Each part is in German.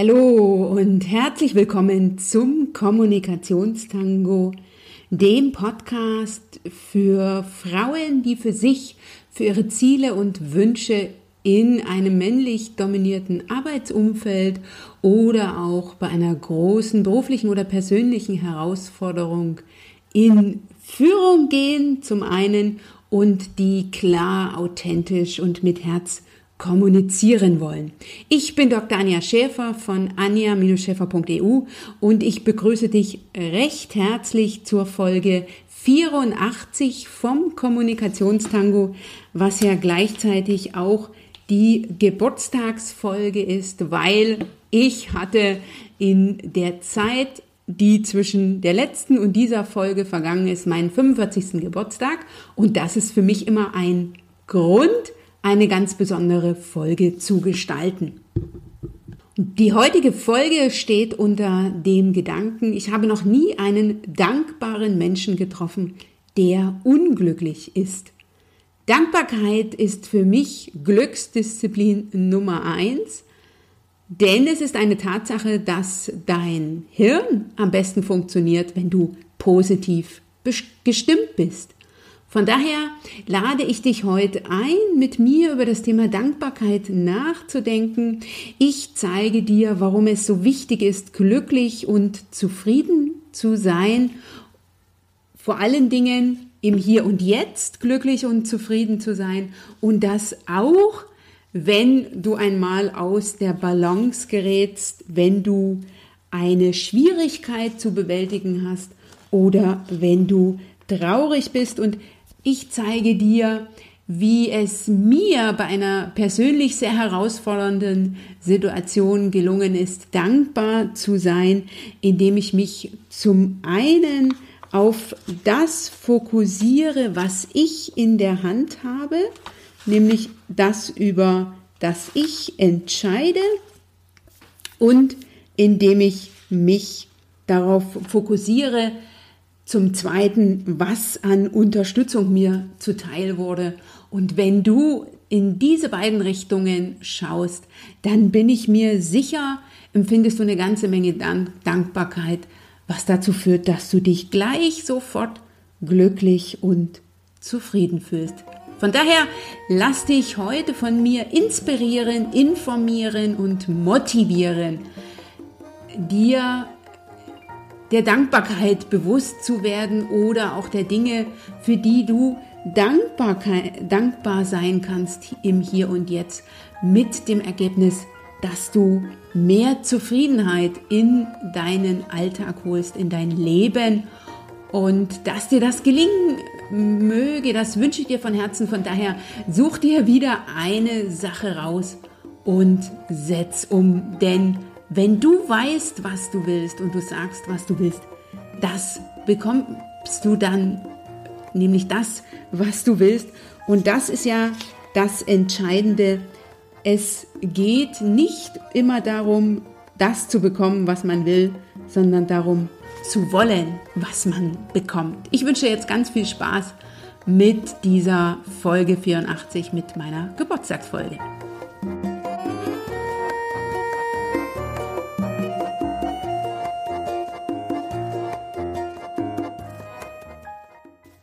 Hallo und herzlich willkommen zum Kommunikationstango, dem Podcast für Frauen, die für sich, für ihre Ziele und Wünsche in einem männlich dominierten Arbeitsumfeld oder auch bei einer großen beruflichen oder persönlichen Herausforderung in Führung gehen, zum einen, und die klar, authentisch und mit Herz kommunizieren wollen. Ich bin Dr. Anja Schäfer von anja-schäfer.eu und ich begrüße dich recht herzlich zur Folge 84 vom Kommunikationstango, was ja gleichzeitig auch die Geburtstagsfolge ist, weil ich hatte in der Zeit, die zwischen der letzten und dieser Folge vergangen ist, meinen 45. Geburtstag und das ist für mich immer ein Grund, eine ganz besondere Folge zu gestalten. Die heutige Folge steht unter dem Gedanken, ich habe noch nie einen dankbaren Menschen getroffen, der unglücklich ist. Dankbarkeit ist für mich Glücksdisziplin Nummer eins, denn es ist eine Tatsache, dass dein Hirn am besten funktioniert, wenn du positiv gestimmt bist. Von daher lade ich dich heute ein, mit mir über das Thema Dankbarkeit nachzudenken. Ich zeige dir, warum es so wichtig ist, glücklich und zufrieden zu sein. Vor allen Dingen im Hier und Jetzt glücklich und zufrieden zu sein und das auch, wenn du einmal aus der Balance gerätst, wenn du eine Schwierigkeit zu bewältigen hast oder wenn du traurig bist und ich zeige dir, wie es mir bei einer persönlich sehr herausfordernden Situation gelungen ist, dankbar zu sein, indem ich mich zum einen auf das fokussiere, was ich in der Hand habe, nämlich das über das ich entscheide und indem ich mich darauf fokussiere, zum Zweiten, was an Unterstützung mir zuteil wurde. Und wenn du in diese beiden Richtungen schaust, dann bin ich mir sicher, empfindest du eine ganze Menge Dankbarkeit, was dazu führt, dass du dich gleich sofort glücklich und zufrieden fühlst. Von daher lass dich heute von mir inspirieren, informieren und motivieren, dir der Dankbarkeit bewusst zu werden oder auch der Dinge, für die du dankbar sein kannst im Hier und Jetzt mit dem Ergebnis, dass du mehr Zufriedenheit in deinen Alltag holst, in dein Leben und dass dir das gelingen möge, das wünsche ich dir von Herzen. Von daher such dir wieder eine Sache raus und setz um, denn wenn du weißt, was du willst und du sagst, was du willst, das bekommst du dann, nämlich das, was du willst. Und das ist ja das Entscheidende. Es geht nicht immer darum, das zu bekommen, was man will, sondern darum zu wollen, was man bekommt. Ich wünsche jetzt ganz viel Spaß mit dieser Folge 84, mit meiner Geburtstagsfolge.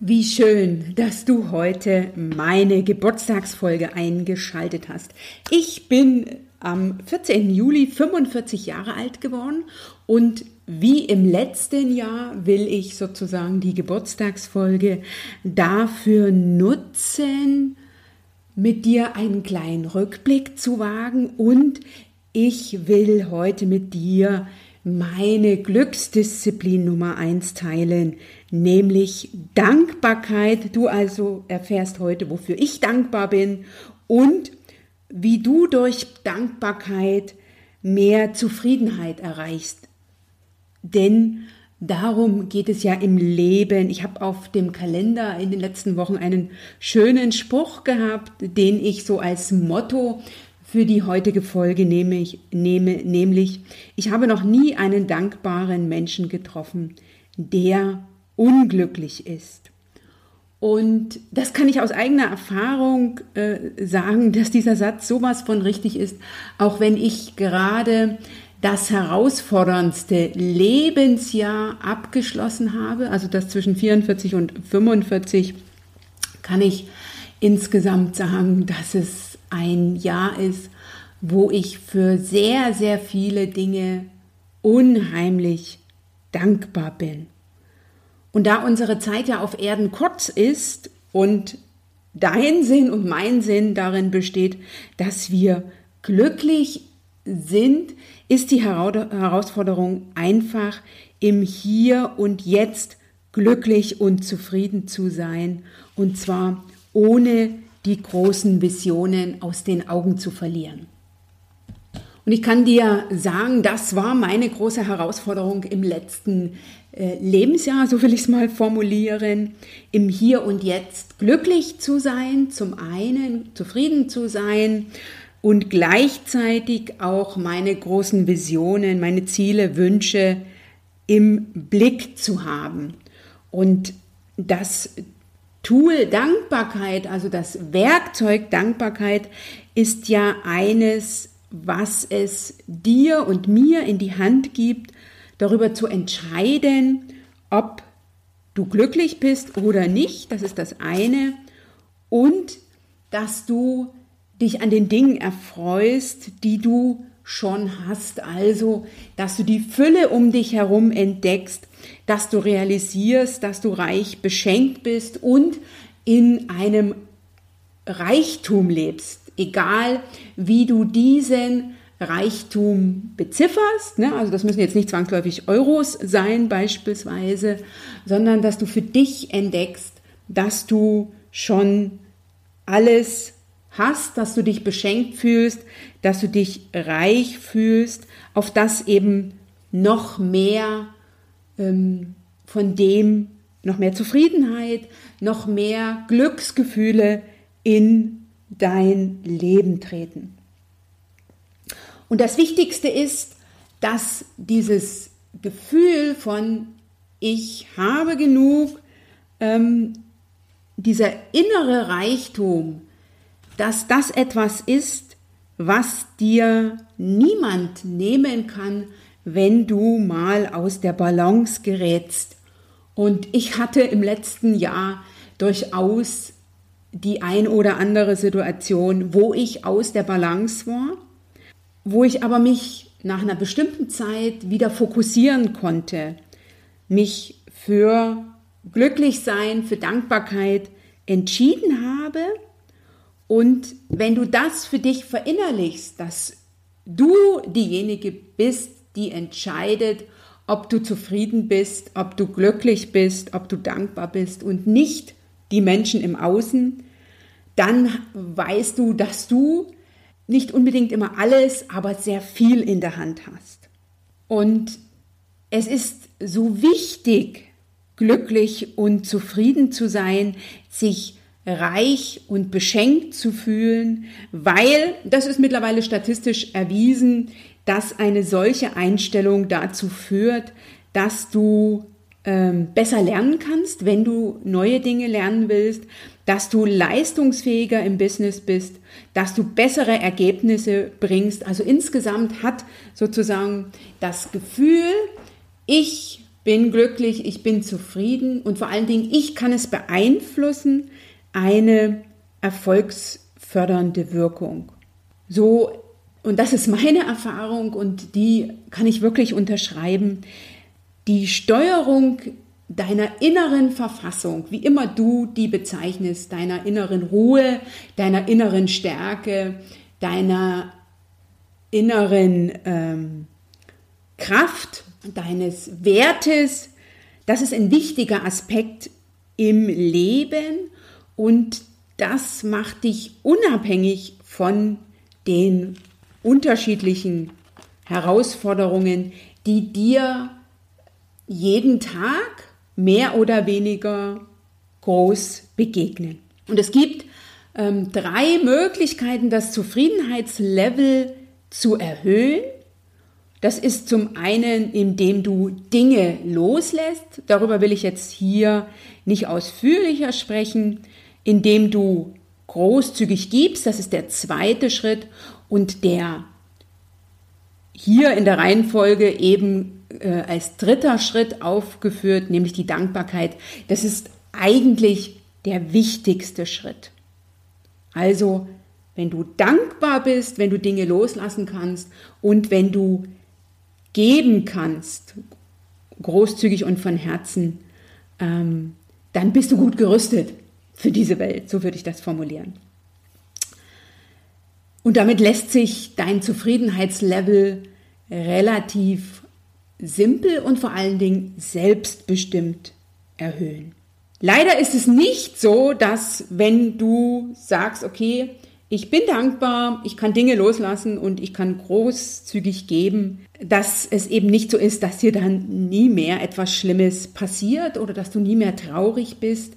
Wie schön, dass du heute meine Geburtstagsfolge eingeschaltet hast. Ich bin am 14. Juli 45 Jahre alt geworden und wie im letzten Jahr will ich sozusagen die Geburtstagsfolge dafür nutzen, mit dir einen kleinen Rückblick zu wagen und ich will heute mit dir meine Glücksdisziplin Nummer eins teilen, nämlich Dankbarkeit. Du also erfährst heute, wofür ich dankbar bin und wie du durch Dankbarkeit mehr Zufriedenheit erreichst. Denn darum geht es ja im Leben. Ich habe auf dem Kalender in den letzten Wochen einen schönen Spruch gehabt, den ich so als Motto für die heutige Folge nehme ich, nehme, nämlich, ich habe noch nie einen dankbaren Menschen getroffen, der unglücklich ist. Und das kann ich aus eigener Erfahrung äh, sagen, dass dieser Satz sowas von richtig ist, auch wenn ich gerade das herausforderndste Lebensjahr abgeschlossen habe, also das zwischen 44 und 45, kann ich insgesamt sagen, dass es ein Jahr ist, wo ich für sehr, sehr viele Dinge unheimlich dankbar bin. Und da unsere Zeit ja auf Erden kurz ist und dein Sinn und mein Sinn darin besteht, dass wir glücklich sind, ist die Herausforderung einfach im Hier und Jetzt glücklich und zufrieden zu sein und zwar ohne die großen Visionen aus den Augen zu verlieren. Und ich kann dir sagen, das war meine große Herausforderung im letzten äh, Lebensjahr, so will ich es mal formulieren, im Hier und Jetzt glücklich zu sein, zum einen zufrieden zu sein und gleichzeitig auch meine großen Visionen, meine Ziele, Wünsche im Blick zu haben. Und das Tool Dankbarkeit, also das Werkzeug Dankbarkeit, ist ja eines, was es dir und mir in die Hand gibt, darüber zu entscheiden, ob du glücklich bist oder nicht. Das ist das eine. Und dass du dich an den Dingen erfreust, die du schon hast. Also, dass du die Fülle um dich herum entdeckst, dass du realisierst, dass du reich beschenkt bist und in einem Reichtum lebst, egal wie du diesen Reichtum bezifferst. Ne? Also das müssen jetzt nicht zwangsläufig Euros sein beispielsweise, sondern dass du für dich entdeckst, dass du schon alles hast, dass du dich beschenkt fühlst, dass du dich reich fühlst, auf das eben noch mehr ähm, von dem, noch mehr Zufriedenheit, noch mehr Glücksgefühle in dein Leben treten. Und das Wichtigste ist, dass dieses Gefühl von ich habe genug, ähm, dieser innere Reichtum, dass das etwas ist, was dir niemand nehmen kann, wenn du mal aus der Balance gerätst. Und ich hatte im letzten Jahr durchaus die ein oder andere Situation, wo ich aus der Balance war, wo ich aber mich nach einer bestimmten Zeit wieder fokussieren konnte, mich für Glücklichsein, für Dankbarkeit entschieden habe und wenn du das für dich verinnerlichst, dass du diejenige bist, die entscheidet, ob du zufrieden bist, ob du glücklich bist, ob du dankbar bist und nicht die Menschen im Außen, dann weißt du, dass du nicht unbedingt immer alles, aber sehr viel in der Hand hast. Und es ist so wichtig, glücklich und zufrieden zu sein, sich reich und beschenkt zu fühlen, weil, das ist mittlerweile statistisch erwiesen, dass eine solche Einstellung dazu führt, dass du ähm, besser lernen kannst, wenn du neue Dinge lernen willst, dass du leistungsfähiger im Business bist, dass du bessere Ergebnisse bringst. Also insgesamt hat sozusagen das Gefühl, ich bin glücklich, ich bin zufrieden und vor allen Dingen, ich kann es beeinflussen, eine erfolgsfördernde Wirkung. So, und das ist meine Erfahrung und die kann ich wirklich unterschreiben. Die Steuerung deiner inneren Verfassung, wie immer du die bezeichnest, deiner inneren Ruhe, deiner inneren Stärke, deiner inneren ähm, Kraft, deines Wertes, das ist ein wichtiger Aspekt im Leben und das macht dich unabhängig von den unterschiedlichen Herausforderungen, die dir jeden Tag mehr oder weniger groß begegnen. Und es gibt ähm, drei Möglichkeiten, das Zufriedenheitslevel zu erhöhen. Das ist zum einen, indem du Dinge loslässt. Darüber will ich jetzt hier nicht ausführlicher sprechen indem du großzügig gibst, das ist der zweite Schritt. Und der hier in der Reihenfolge eben äh, als dritter Schritt aufgeführt, nämlich die Dankbarkeit. Das ist eigentlich der wichtigste Schritt. Also, wenn du dankbar bist, wenn du Dinge loslassen kannst und wenn du geben kannst, großzügig und von Herzen, ähm, dann bist du gut gerüstet für diese Welt. So würde ich das formulieren. Und damit lässt sich dein Zufriedenheitslevel relativ simpel und vor allen Dingen selbstbestimmt erhöhen. Leider ist es nicht so, dass wenn du sagst, okay, ich bin dankbar, ich kann Dinge loslassen und ich kann großzügig geben, dass es eben nicht so ist, dass dir dann nie mehr etwas Schlimmes passiert oder dass du nie mehr traurig bist.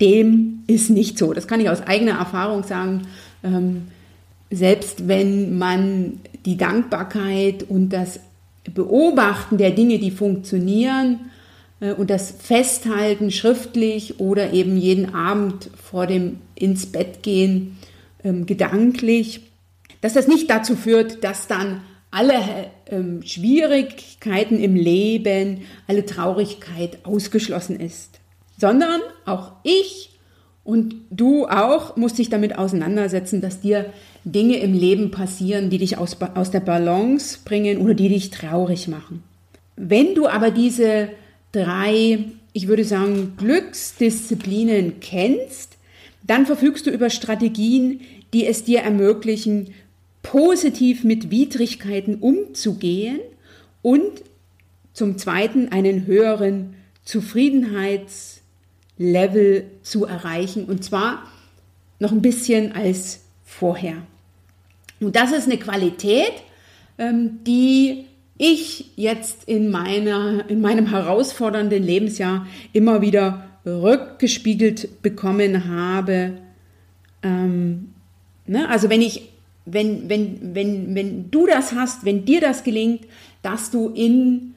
Dem ist nicht so. Das kann ich aus eigener Erfahrung sagen. Ähm, selbst wenn man die Dankbarkeit und das Beobachten der Dinge, die funktionieren äh, und das Festhalten schriftlich oder eben jeden Abend vor dem ins Bett gehen ähm, gedanklich, dass das nicht dazu führt, dass dann alle ähm, Schwierigkeiten im Leben, alle Traurigkeit ausgeschlossen ist, sondern auch ich und du auch musst dich damit auseinandersetzen, dass dir Dinge im Leben passieren, die dich aus, aus der Balance bringen oder die dich traurig machen. Wenn du aber diese drei, ich würde sagen, Glücksdisziplinen kennst, dann verfügst du über Strategien, die es dir ermöglichen, positiv mit Widrigkeiten umzugehen und zum Zweiten einen höheren Zufriedenheitslevel zu erreichen und zwar noch ein bisschen als vorher. Und das ist eine Qualität, ähm, die ich jetzt in, meiner, in meinem herausfordernden Lebensjahr immer wieder rückgespiegelt bekommen habe. Ähm, ne? Also wenn ich, wenn, wenn, wenn, wenn du das hast, wenn dir das gelingt, dass du in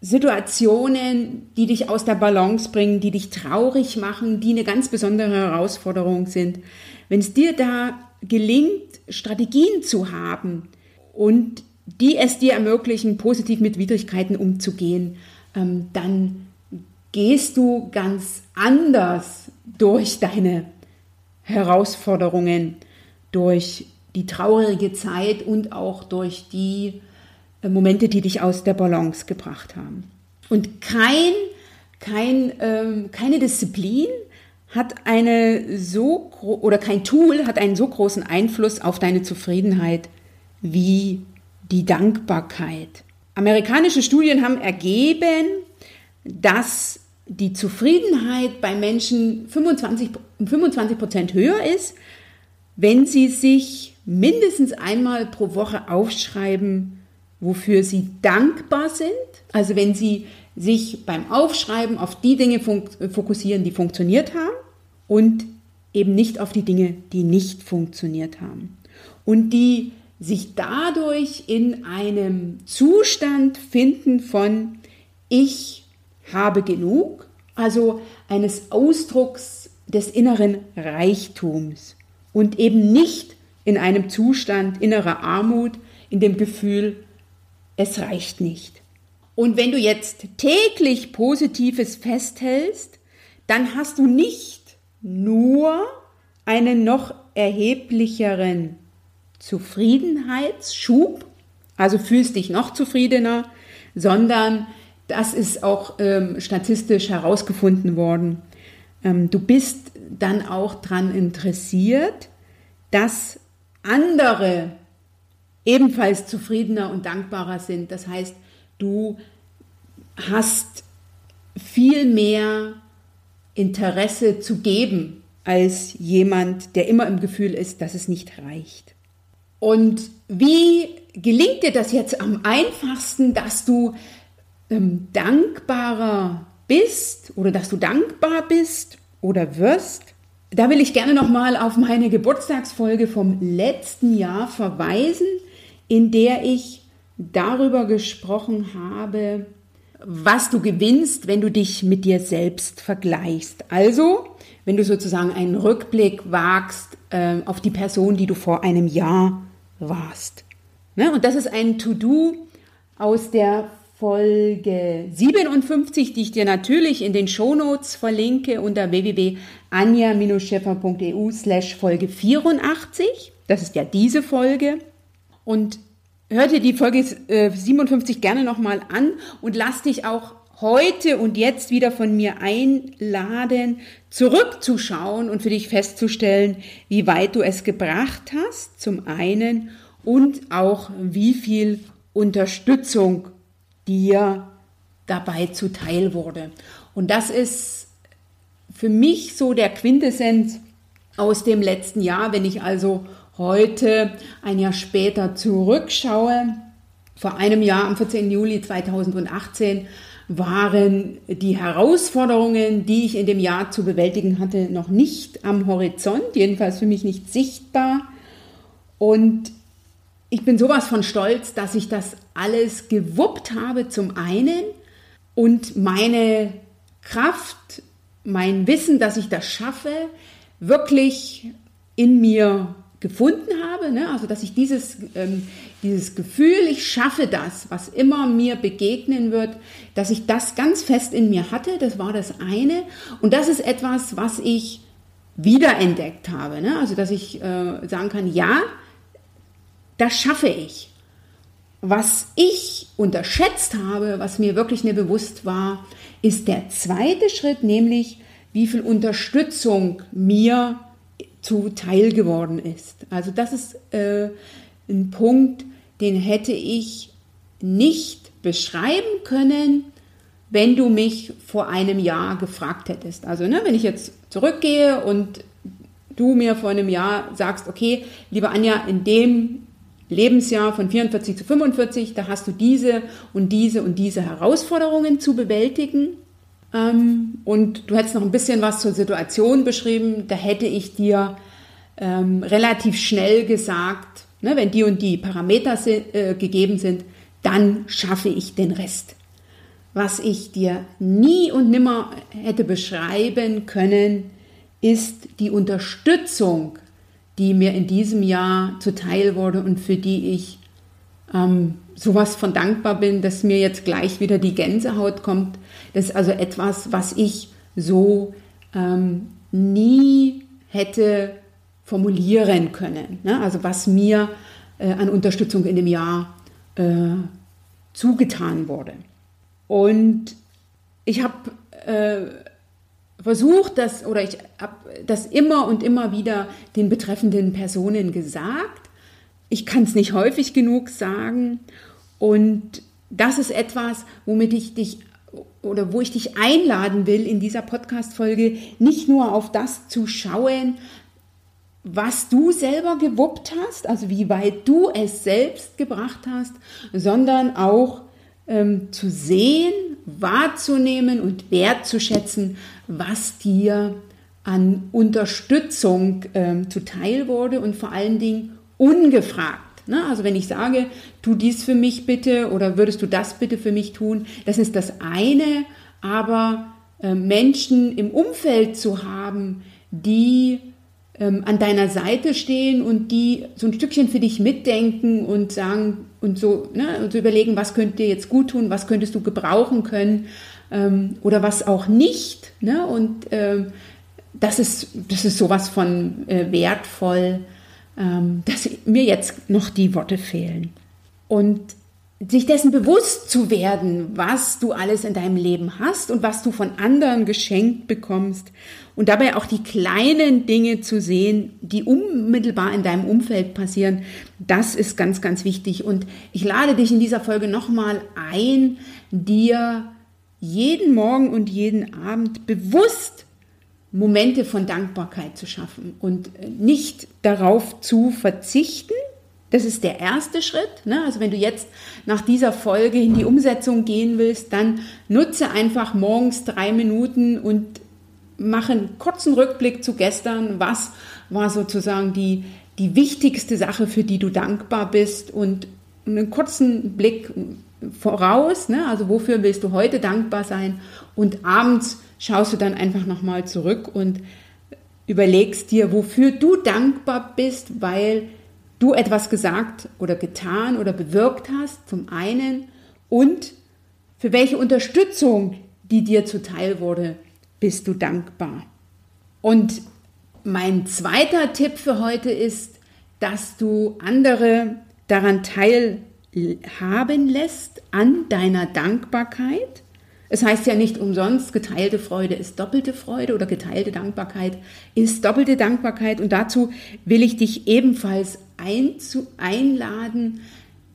Situationen, die dich aus der Balance bringen, die dich traurig machen, die eine ganz besondere Herausforderung sind, wenn es dir da gelingt, Strategien zu haben und die es dir ermöglichen, positiv mit Widrigkeiten umzugehen, ähm, dann gehst du ganz anders durch deine Herausforderungen, durch die traurige Zeit und auch durch die Momente, die dich aus der Balance gebracht haben. Und kein, kein, ähm, keine Disziplin hat eine so oder kein Tool hat einen so großen Einfluss auf deine Zufriedenheit wie die Dankbarkeit. Amerikanische Studien haben ergeben, dass die Zufriedenheit bei Menschen 25, um 25 Prozent höher ist, wenn sie sich mindestens einmal pro Woche aufschreiben, wofür sie dankbar sind. Also wenn sie sich beim Aufschreiben auf die Dinge fokussieren, die funktioniert haben und eben nicht auf die Dinge, die nicht funktioniert haben. Und die sich dadurch in einem Zustand finden von ich habe genug, also eines Ausdrucks des inneren Reichtums und eben nicht in einem Zustand innerer Armut, in dem Gefühl, es reicht nicht. Und wenn du jetzt täglich Positives festhältst, dann hast du nicht nur einen noch erheblicheren Zufriedenheitsschub, also fühlst dich noch zufriedener, sondern das ist auch ähm, statistisch herausgefunden worden. Ähm, du bist dann auch daran interessiert, dass andere ebenfalls zufriedener und dankbarer sind. Das heißt, du hast viel mehr Interesse zu geben als jemand, der immer im Gefühl ist, dass es nicht reicht. Und wie gelingt dir das jetzt am einfachsten, dass du ähm, dankbarer bist oder dass du dankbar bist oder wirst? Da will ich gerne nochmal auf meine Geburtstagsfolge vom letzten Jahr verweisen, in der ich darüber gesprochen habe, was du gewinnst, wenn du dich mit dir selbst vergleichst. Also, wenn du sozusagen einen Rückblick wagst äh, auf die Person, die du vor einem Jahr warst. Ne? Und das ist ein To-Do aus der Folge 57, die ich dir natürlich in den Shownotes verlinke unter www.anja-scheffer.eu slash Folge 84. Das ist ja diese Folge. Und hör dir die Folge 57 äh, gerne nochmal an und lass dich auch heute und jetzt wieder von mir einladen, zurückzuschauen und für dich festzustellen, wie weit du es gebracht hast, zum einen, und auch wie viel Unterstützung dir dabei zuteil wurde. Und das ist für mich so der Quintessenz aus dem letzten Jahr, wenn ich also heute, ein Jahr später, zurückschaue. Vor einem Jahr, am 14. Juli 2018, waren die Herausforderungen, die ich in dem Jahr zu bewältigen hatte, noch nicht am Horizont, jedenfalls für mich nicht sichtbar. Und ich bin sowas von stolz, dass ich das alles gewuppt habe zum einen und meine Kraft, mein Wissen, dass ich das schaffe, wirklich in mir gefunden habe. Ne? Also dass ich dieses, ähm, dieses Gefühl, ich schaffe das, was immer mir begegnen wird, dass ich das ganz fest in mir hatte, das war das eine. Und das ist etwas, was ich wiederentdeckt habe. Ne? Also dass ich äh, sagen kann, ja, das schaffe ich. Was ich unterschätzt habe, was mir wirklich nicht bewusst war, ist der zweite Schritt, nämlich wie viel Unterstützung mir zuteil geworden ist. Also das ist äh, ein Punkt, den hätte ich nicht beschreiben können, wenn du mich vor einem Jahr gefragt hättest. Also ne, wenn ich jetzt zurückgehe und du mir vor einem Jahr sagst, okay, liebe Anja, in dem Lebensjahr von 44 zu 45, da hast du diese und diese und diese Herausforderungen zu bewältigen. Ähm, und du hättest noch ein bisschen was zur Situation beschrieben, da hätte ich dir ähm, relativ schnell gesagt, ne, wenn die und die Parameter äh, gegeben sind, dann schaffe ich den Rest. Was ich dir nie und nimmer hätte beschreiben können, ist die Unterstützung die mir in diesem Jahr zuteil wurde und für die ich ähm, sowas von dankbar bin, dass mir jetzt gleich wieder die Gänsehaut kommt. Das ist also etwas, was ich so ähm, nie hätte formulieren können. Ne? Also was mir äh, an Unterstützung in dem Jahr äh, zugetan wurde. Und ich habe äh, versucht, das oder ich habe das immer und immer wieder den betreffenden Personen gesagt. Ich kann es nicht häufig genug sagen und das ist etwas, womit ich dich oder wo ich dich einladen will in dieser Podcast-Folge, nicht nur auf das zu schauen, was du selber gewuppt hast, also wie weit du es selbst gebracht hast, sondern auch ähm, zu sehen, wahrzunehmen und wertzuschätzen, was dir an Unterstützung ähm, zuteil wurde und vor allen Dingen ungefragt. Ne? Also wenn ich sage, tu dies für mich bitte oder würdest du das bitte für mich tun, das ist das eine, aber äh, Menschen im Umfeld zu haben, die ähm, an deiner Seite stehen und die so ein Stückchen für dich mitdenken und sagen und so, ne, und so überlegen, was könnte dir jetzt gut tun, was könntest du gebrauchen können ähm, oder was auch nicht. Ne? Und ähm, das ist, das ist sowas von äh, wertvoll, dass mir jetzt noch die Worte fehlen. Und sich dessen bewusst zu werden, was du alles in deinem Leben hast und was du von anderen geschenkt bekommst und dabei auch die kleinen Dinge zu sehen, die unmittelbar in deinem Umfeld passieren, das ist ganz, ganz wichtig. Und ich lade dich in dieser Folge nochmal ein, dir jeden Morgen und jeden Abend bewusst Momente von Dankbarkeit zu schaffen und nicht darauf zu verzichten, das ist der erste Schritt. Ne? Also wenn du jetzt nach dieser Folge in die Umsetzung gehen willst, dann nutze einfach morgens drei Minuten und mache einen kurzen Rückblick zu gestern. Was war sozusagen die, die wichtigste Sache, für die du dankbar bist und einen kurzen Blick voraus. Ne? Also wofür willst du heute dankbar sein? Und abends schaust du dann einfach nochmal zurück und überlegst dir, wofür du dankbar bist, weil du etwas gesagt oder getan oder bewirkt hast, zum einen, und für welche Unterstützung, die dir zuteil wurde, bist du dankbar. Und mein zweiter Tipp für heute ist, dass du andere daran teilhaben lässt an deiner Dankbarkeit. Es heißt ja nicht umsonst, geteilte Freude ist doppelte Freude oder geteilte Dankbarkeit ist doppelte Dankbarkeit. Und dazu will ich dich ebenfalls einzu einladen,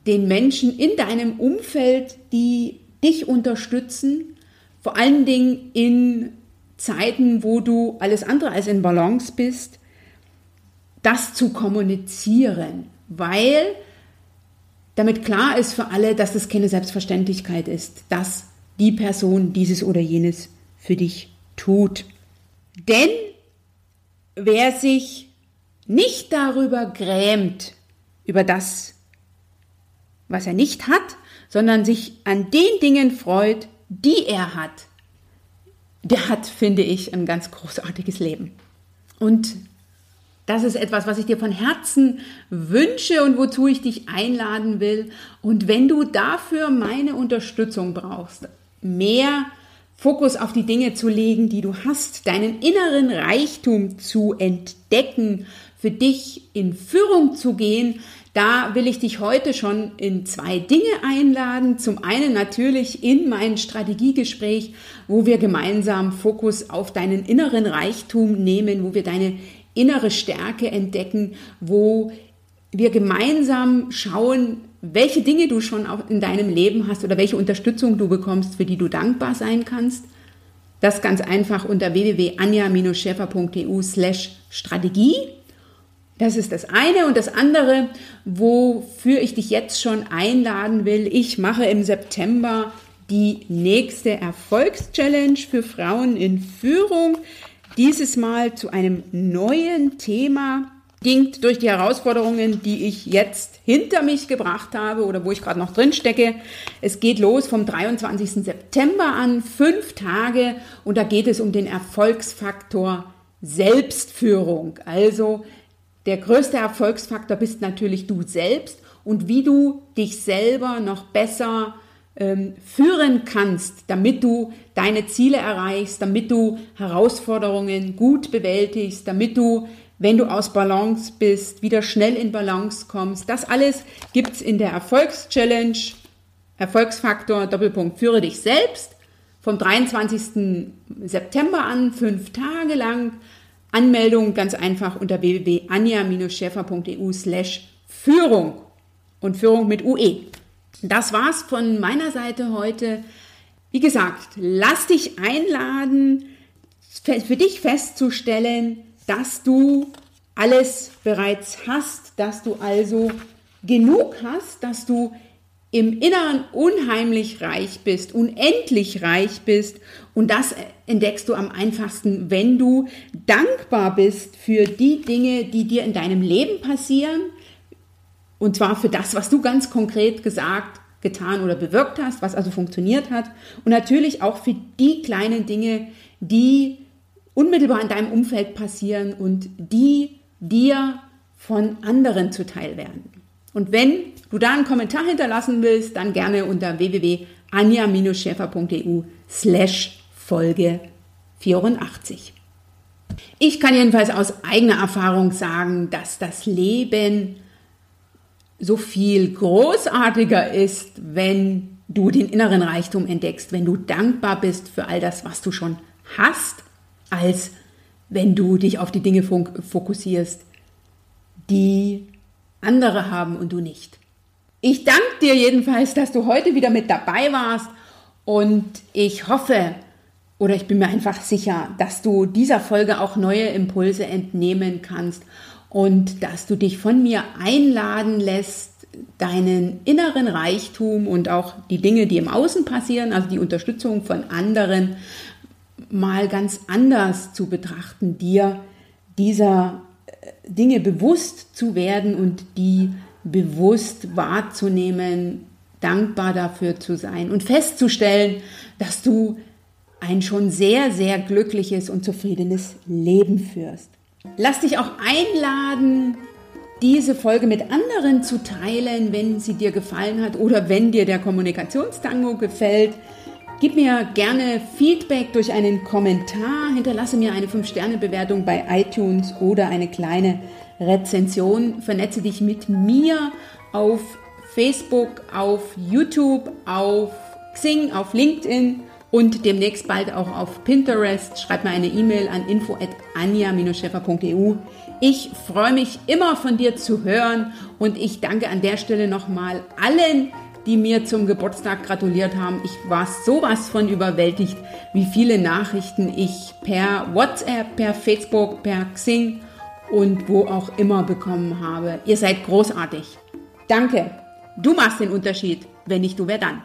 den Menschen in deinem Umfeld, die dich unterstützen, vor allen Dingen in Zeiten, wo du alles andere als in Balance bist, das zu kommunizieren, weil damit klar ist für alle, dass das keine Selbstverständlichkeit ist, dass die Person dieses oder jenes für dich tut. Denn wer sich nicht darüber grämt, über das, was er nicht hat, sondern sich an den Dingen freut, die er hat, der hat, finde ich, ein ganz großartiges Leben. Und das ist etwas, was ich dir von Herzen wünsche und wozu ich dich einladen will. Und wenn du dafür meine Unterstützung brauchst, mehr Fokus auf die Dinge zu legen, die du hast, deinen inneren Reichtum zu entdecken, für dich in Führung zu gehen, da will ich dich heute schon in zwei Dinge einladen. Zum einen natürlich in mein Strategiegespräch, wo wir gemeinsam Fokus auf deinen inneren Reichtum nehmen, wo wir deine innere Stärke entdecken, wo wir gemeinsam schauen, welche Dinge du schon in deinem Leben hast oder welche Unterstützung du bekommst, für die du dankbar sein kannst. Das ganz einfach unter www.anja-schäfer.eu slash Strategie. Das ist das eine. Und das andere, wofür ich dich jetzt schon einladen will, ich mache im September die nächste Erfolgschallenge für Frauen in Führung. Dieses Mal zu einem neuen Thema, bedingt durch die Herausforderungen, die ich jetzt hinter mich gebracht habe oder wo ich gerade noch drin stecke. Es geht los vom 23. September an, fünf Tage und da geht es um den Erfolgsfaktor Selbstführung. Also der größte Erfolgsfaktor bist natürlich du selbst und wie du dich selber noch besser ähm, führen kannst, damit du deine Ziele erreichst, damit du Herausforderungen gut bewältigst, damit du, wenn du aus Balance bist, wieder schnell in Balance kommst. Das alles gibt's in der Erfolgschallenge. Erfolgsfaktor Doppelpunkt führe dich selbst vom 23. September an, fünf Tage lang. Anmeldung ganz einfach unter www.anja-schäfer.eu slash Führung und Führung mit UE. Das war's von meiner Seite heute. Wie gesagt, lass dich einladen, für dich festzustellen, dass du alles bereits hast, dass du also genug hast, dass du im Inneren unheimlich reich bist, unendlich reich bist. Und das entdeckst du am einfachsten, wenn du dankbar bist für die Dinge, die dir in deinem Leben passieren. Und zwar für das, was du ganz konkret gesagt, getan oder bewirkt hast, was also funktioniert hat. Und natürlich auch für die kleinen Dinge, die unmittelbar in deinem Umfeld passieren und die dir von anderen zuteil werden. Und wenn du da einen Kommentar hinterlassen willst, dann gerne unter www.anja-schäfer.eu slash Folge 84. Ich kann jedenfalls aus eigener Erfahrung sagen, dass das Leben so viel großartiger ist, wenn du den inneren Reichtum entdeckst, wenn du dankbar bist für all das, was du schon hast, als wenn du dich auf die Dinge fokussierst, die andere haben und du nicht. Ich danke dir jedenfalls, dass du heute wieder mit dabei warst und ich hoffe oder ich bin mir einfach sicher, dass du dieser Folge auch neue Impulse entnehmen kannst und dass du dich von mir einladen lässt, deinen inneren Reichtum und auch die Dinge, die im Außen passieren, also die Unterstützung von anderen, mal ganz anders zu betrachten, dir dieser äh, Dinge bewusst zu werden und die bewusst wahrzunehmen, dankbar dafür zu sein und festzustellen, dass du ein schon sehr, sehr glückliches und zufriedenes Leben führst. Lass dich auch einladen, diese Folge mit anderen zu teilen, wenn sie dir gefallen hat oder wenn dir der Kommunikationstango gefällt. Gib mir gerne Feedback durch einen Kommentar, hinterlasse mir eine 5-Sterne-Bewertung bei iTunes oder eine kleine Rezension. Vernetze dich mit mir auf Facebook, auf YouTube, auf Xing, auf LinkedIn und demnächst bald auch auf Pinterest. Schreib mir eine E-Mail an info@anja-scheffer.eu. Ich freue mich immer von dir zu hören und ich danke an der Stelle nochmal allen, die mir zum Geburtstag gratuliert haben. Ich war sowas von überwältigt, wie viele Nachrichten ich per WhatsApp, per Facebook, per Xing und wo auch immer bekommen habe. Ihr seid großartig. Danke. Du machst den Unterschied. Wenn nicht du, wer dann?